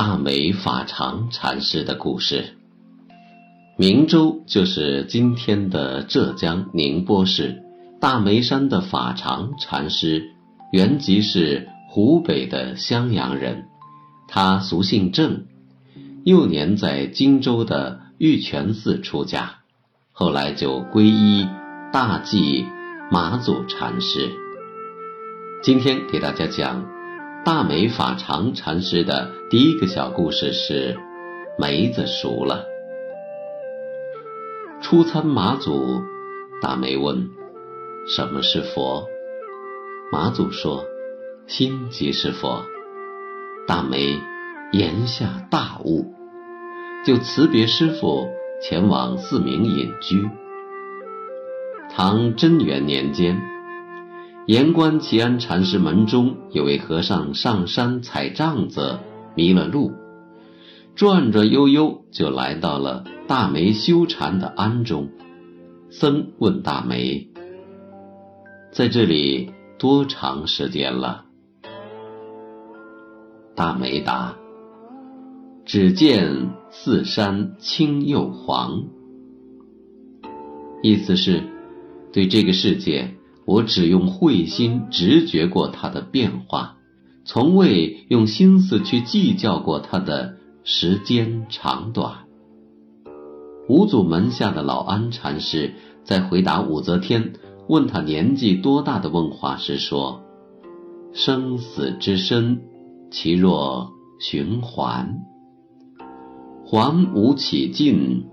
大美法常禅师的故事。明州就是今天的浙江宁波市，大梅山的法常禅师原籍是湖北的襄阳人，他俗姓郑，幼年在荆州的玉泉寺出家，后来就皈依大寂马祖禅师。今天给大家讲。大梅法常禅师的第一个小故事是：梅子熟了。初参马祖，大梅问：“什么是佛？”马祖说：“心即是佛。”大梅言下大悟，就辞别师傅，前往寺名隐居。唐贞元年间。盐官齐安禅师门中有位和尚上山采杖子，迷了路，转转悠悠就来到了大梅修禅的庵中。僧问大梅：“在这里多长时间了？”大梅答：“只见四山青又黄。”意思是，对这个世界。我只用慧心直觉过它的变化，从未用心思去计较过它的时间长短。五祖门下的老安禅师在回答武则天问他年纪多大的问话时说：“生死之身，其若循环，环无起尽，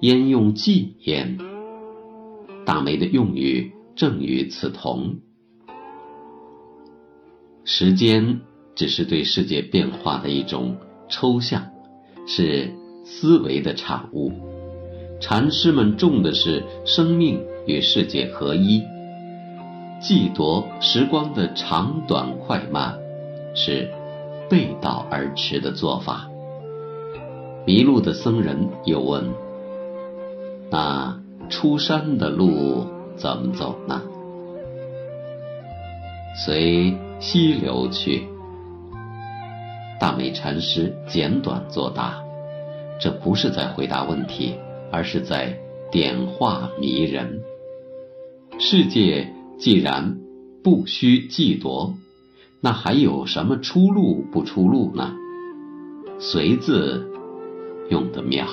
焉用计焉？”大梅的用语。正与此同，时间只是对世界变化的一种抽象，是思维的产物。禅师们重的是生命与世界合一，计夺时光的长短快慢，是背道而驰的做法。迷路的僧人又问：“那出山的路？”怎么走呢？随溪流去。大美禅师简短作答，这不是在回答问题，而是在点化迷人。世界既然不需计夺，那还有什么出路不出路呢？随字用得妙，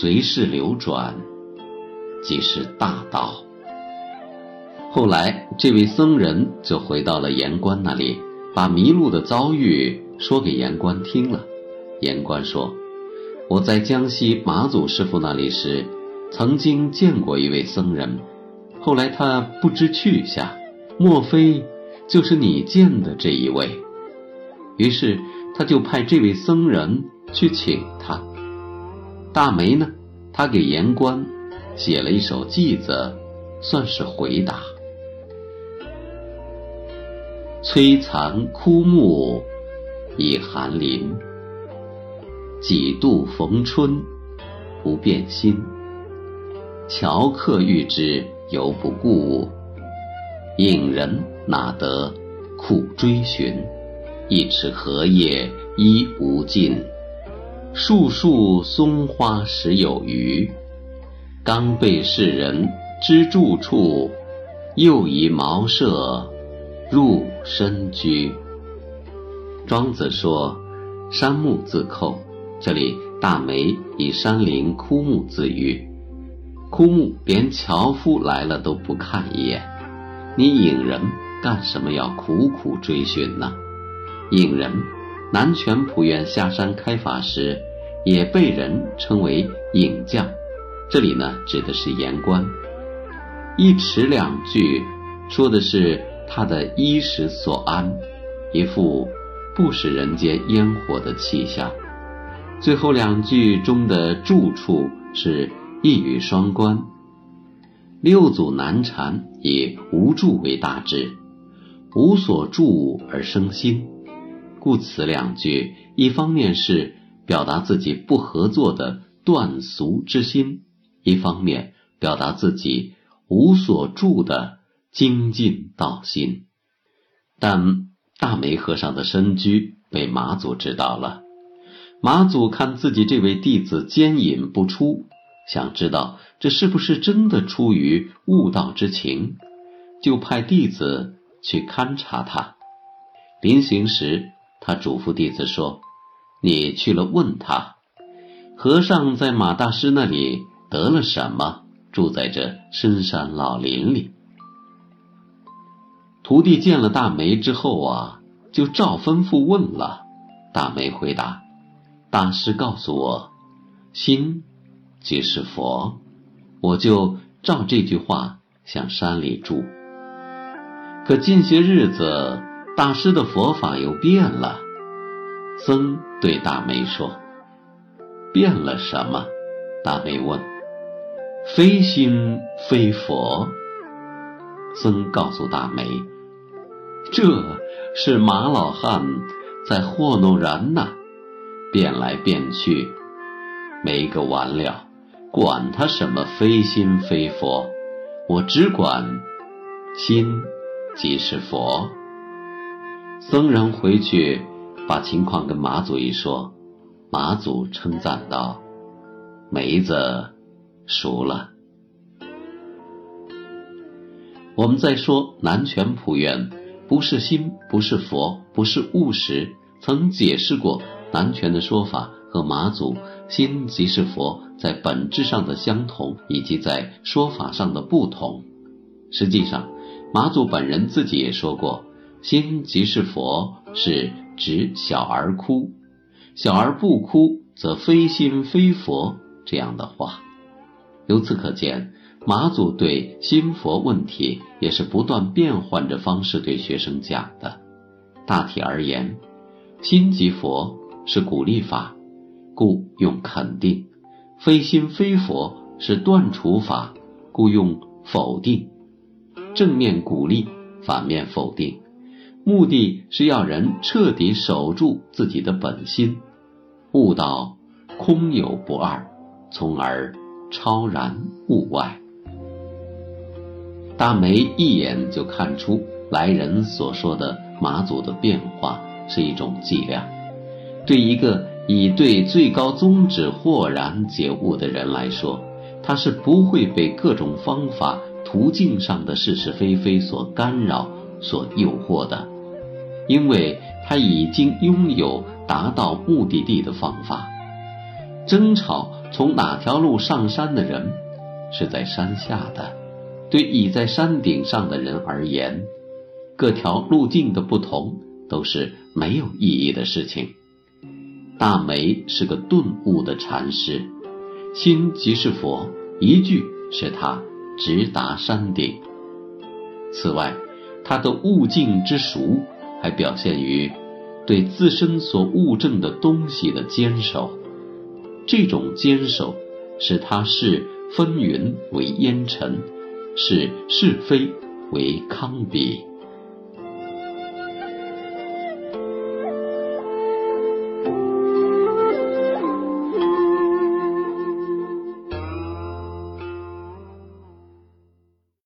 随势流转。即是大道。后来，这位僧人就回到了盐官那里，把迷路的遭遇说给盐官听了。盐官说：“我在江西马祖师傅那里时，曾经见过一位僧人，后来他不知去向，莫非就是你见的这一位？”于是他就派这位僧人去请他。大梅呢，他给盐官。写了一首偈子，算是回答。摧残枯木已寒林，几度逢春不变心。樵客遇之犹不顾，引人哪得苦追寻？一池荷叶依无尽，树树松花时有余。刚被世人知住处，又以茅舍入深居。庄子说：“山木自寇。”这里大梅以山林枯木自喻，枯木连樵夫来了都不看一眼，你引人干什么要苦苦追寻呢？引人，南泉普愿下山开法时，也被人称为引将。这里呢，指的是言官。一尺两句，说的是他的衣食所安，一副不食人间烟火的气象，最后两句中的住处是一语双关。六祖难禅以无住为大志，无所住而生心，故此两句一方面是表达自己不合作的断俗之心，一方面表达自己无所住的精进道心。但大梅和尚的身居被马祖知道了。马祖看自己这位弟子奸隐不出，想知道这是不是真的出于悟道之情，就派弟子去勘察他。临行时，他嘱咐弟子说：“你去了问他，和尚在马大师那里得了什么，住在这深山老林里。”徒弟见了大梅之后啊，就照吩咐问了。大梅回答。大师告诉我，心即是佛，我就照这句话向山里住。可近些日子，大师的佛法又变了。僧对大梅说：“变了什么？”大梅问：“非心非佛。”僧告诉大梅：“这是马老汉在糊弄人呐。”变来变去，没个完了。管他什么非心非佛，我只管心即是佛。僧人回去把情况跟马祖一说，马祖称赞道：“梅子熟了。”我们再说南泉普愿，不是心，不是佛，不是物时，曾解释过。南拳的说法和马祖“心即是佛”在本质上的相同，以及在说法上的不同。实际上，马祖本人自己也说过：“心即是佛”是指小儿哭，小儿不哭则非心非佛这样的话。由此可见，马祖对心佛问题也是不断变换着方式对学生讲的。大体而言，心即佛。是鼓励法，故用肯定；非心非佛是断除法，故用否定。正面鼓励，反面否定，目的是要人彻底守住自己的本心，悟到空有不二，从而超然物外。大梅一眼就看出来人所说的马祖的变化是一种伎俩。对一个已对最高宗旨豁然解悟的人来说，他是不会被各种方法、途径上的是是非非所干扰、所诱惑的，因为他已经拥有达到目的地的方法。争吵从哪条路上山的人，是在山下的；对已在山顶上的人而言，各条路径的不同都是没有意义的事情。大梅是个顿悟的禅师，心即是佛，一句使他直达山顶。此外，他的悟境之熟，还表现于对自身所悟证的东西的坚守。这种坚守，使他视风云为烟尘，视是非为糠秕。